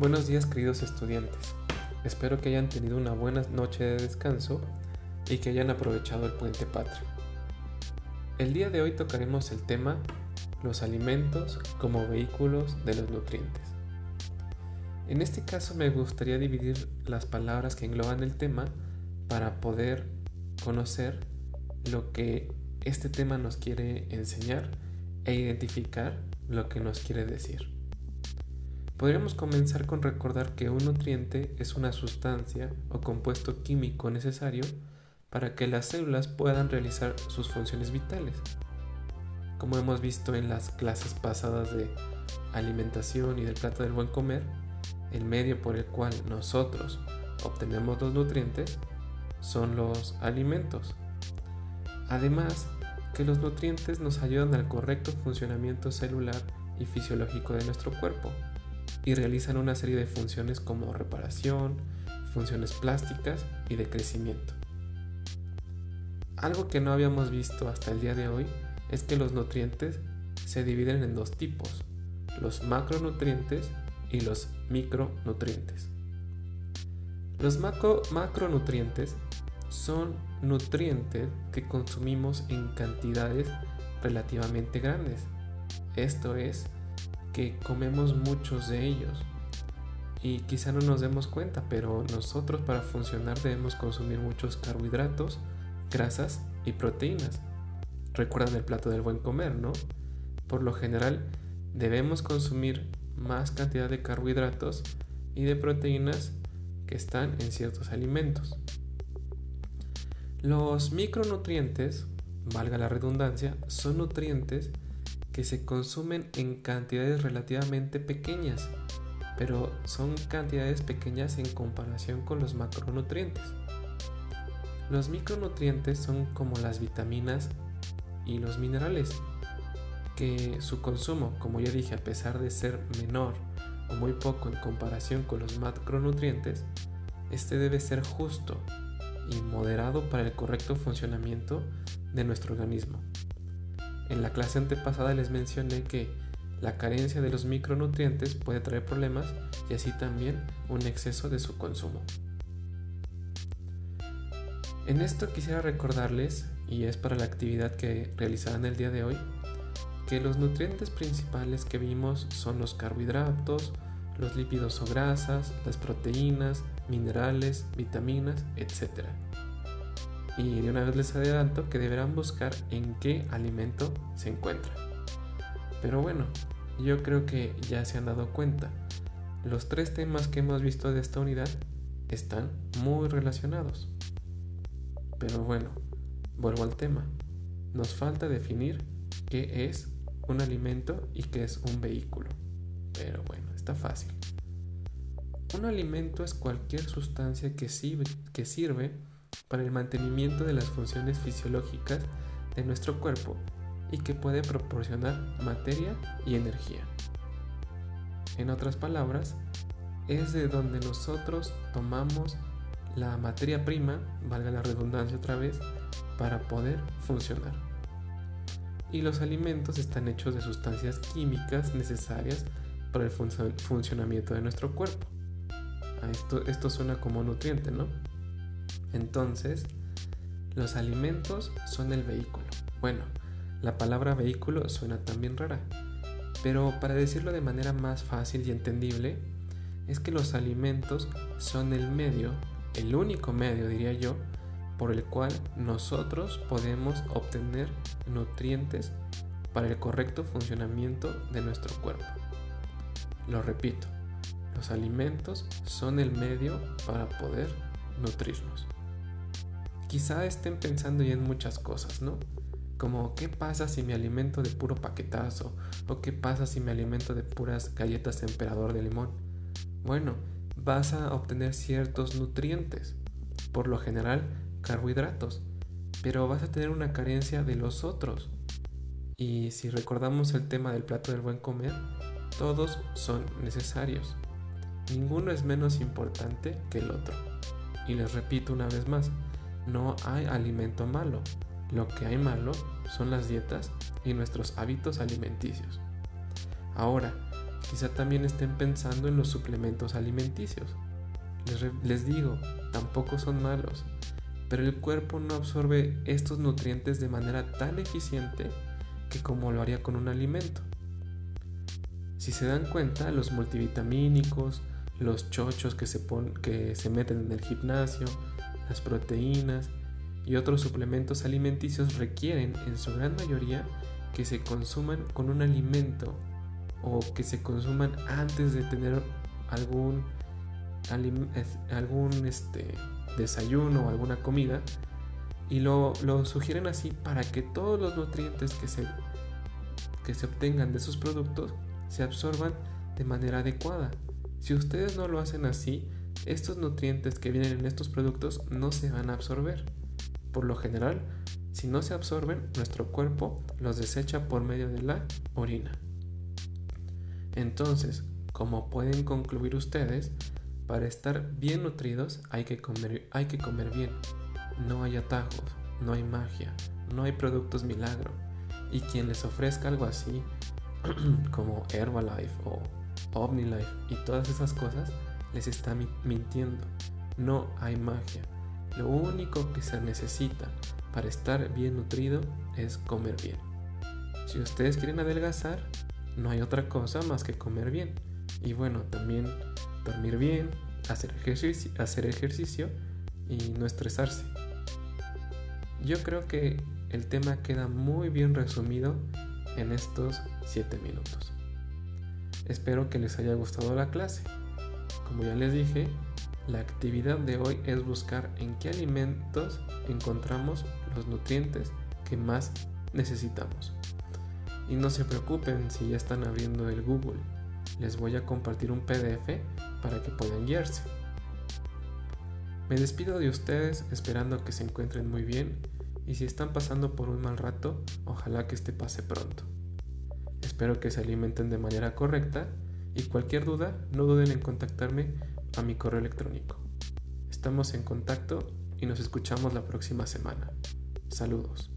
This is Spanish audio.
Buenos días queridos estudiantes. Espero que hayan tenido una buena noche de descanso y que hayan aprovechado el puente patrio. El día de hoy tocaremos el tema los alimentos como vehículos de los nutrientes. En este caso me gustaría dividir las palabras que engloban el tema para poder conocer lo que este tema nos quiere enseñar e identificar lo que nos quiere decir. Podríamos comenzar con recordar que un nutriente es una sustancia o compuesto químico necesario para que las células puedan realizar sus funciones vitales. Como hemos visto en las clases pasadas de alimentación y del plato del buen comer, el medio por el cual nosotros obtenemos los nutrientes son los alimentos. Además, que los nutrientes nos ayudan al correcto funcionamiento celular y fisiológico de nuestro cuerpo y realizan una serie de funciones como reparación, funciones plásticas y de crecimiento. Algo que no habíamos visto hasta el día de hoy es que los nutrientes se dividen en dos tipos, los macronutrientes y los micronutrientes. Los macro, macronutrientes son nutrientes que consumimos en cantidades relativamente grandes. Esto es, que comemos muchos de ellos. Y quizá no nos demos cuenta, pero nosotros para funcionar debemos consumir muchos carbohidratos, grasas y proteínas. Recuerdan el plato del buen comer, ¿no? Por lo general debemos consumir más cantidad de carbohidratos y de proteínas que están en ciertos alimentos. Los micronutrientes, valga la redundancia, son nutrientes que se consumen en cantidades relativamente pequeñas, pero son cantidades pequeñas en comparación con los macronutrientes. Los micronutrientes son como las vitaminas y los minerales, que su consumo, como ya dije, a pesar de ser menor o muy poco en comparación con los macronutrientes, este debe ser justo y moderado para el correcto funcionamiento de nuestro organismo. En la clase antepasada les mencioné que la carencia de los micronutrientes puede traer problemas y así también un exceso de su consumo. En esto quisiera recordarles, y es para la actividad que realizarán el día de hoy, que los nutrientes principales que vimos son los carbohidratos, los lípidos o grasas, las proteínas, minerales, vitaminas, etc. Y de una vez les adelanto que deberán buscar en qué alimento se encuentra. Pero bueno, yo creo que ya se han dado cuenta. Los tres temas que hemos visto de esta unidad están muy relacionados. Pero bueno, vuelvo al tema. Nos falta definir qué es un alimento y qué es un vehículo. Pero bueno, está fácil. Un alimento es cualquier sustancia que sirve, que sirve para el mantenimiento de las funciones fisiológicas de nuestro cuerpo y que puede proporcionar materia y energía. En otras palabras, es de donde nosotros tomamos la materia prima, valga la redundancia otra vez, para poder funcionar. Y los alimentos están hechos de sustancias químicas necesarias para el funcionamiento de nuestro cuerpo. Esto, esto suena como nutriente, ¿no? Entonces, los alimentos son el vehículo. Bueno, la palabra vehículo suena también rara, pero para decirlo de manera más fácil y entendible, es que los alimentos son el medio, el único medio diría yo, por el cual nosotros podemos obtener nutrientes para el correcto funcionamiento de nuestro cuerpo. Lo repito, los alimentos son el medio para poder nutrirnos. Quizá estén pensando ya en muchas cosas, ¿no? Como qué pasa si me alimento de puro paquetazo o qué pasa si me alimento de puras galletas emperador de limón. Bueno, vas a obtener ciertos nutrientes, por lo general carbohidratos, pero vas a tener una carencia de los otros. Y si recordamos el tema del plato del buen comer, todos son necesarios. Ninguno es menos importante que el otro. Y les repito una vez más, no hay alimento malo. Lo que hay malo son las dietas y nuestros hábitos alimenticios. Ahora, Quizá también estén pensando en los suplementos alimenticios. Les, digo, tampoco son malos, pero el cuerpo no absorbe estos nutrientes de manera tan eficiente que como lo haría con un alimento. Si se dan cuenta, los multivitamínicos, los chochos que se, que se meten en el gimnasio, las proteínas y otros suplementos alimenticios requieren en su gran mayoría que se consuman con un alimento o que se consuman antes de tener algún, algún este, desayuno o alguna comida y lo, lo, sugieren así para que todos los nutrientes que se, que se obtengan de esos productos se absorban de manera adecuada. Si ustedes no lo hacen así, estos nutrientes que vienen en estos productos no se van a absorber. Por lo general, si no se absorben, nuestro cuerpo los desecha por medio de la orina. Entonces, como pueden concluir ustedes, para estar bien nutridos hay que comer, bien. No hay atajos, no hay magia, no hay productos milagro. Y quien les ofrezca algo así, como Herbalife o OmniLife y todas esas cosas, les está mintiendo. No hay magia. Lo único que se necesita para estar bien nutrido es comer bien. Si ustedes quieren adelgazar, no hay otra cosa más que comer bien. Y bueno, también dormir bien, hacer ejercicio, y no estresarse. Yo creo que el tema queda muy bien resumido en estos 7 minutos. Espero que les haya gustado la clase. Como ya les dije, la actividad de hoy es buscar en qué alimentos encontramos los nutrientes que más necesitamos. Y no se preocupen si ya están abriendo el Google. Les voy a compartir un PDF para que puedan guiarse. Me despido de ustedes esperando que se encuentren muy bien y si están pasando por un mal rato, ojalá que este pase pronto. Espero que se alimenten de manera correcta y cualquier duda no duden en contactarme a mi correo electrónico. Estamos en contacto y nos escuchamos la próxima semana. Saludos.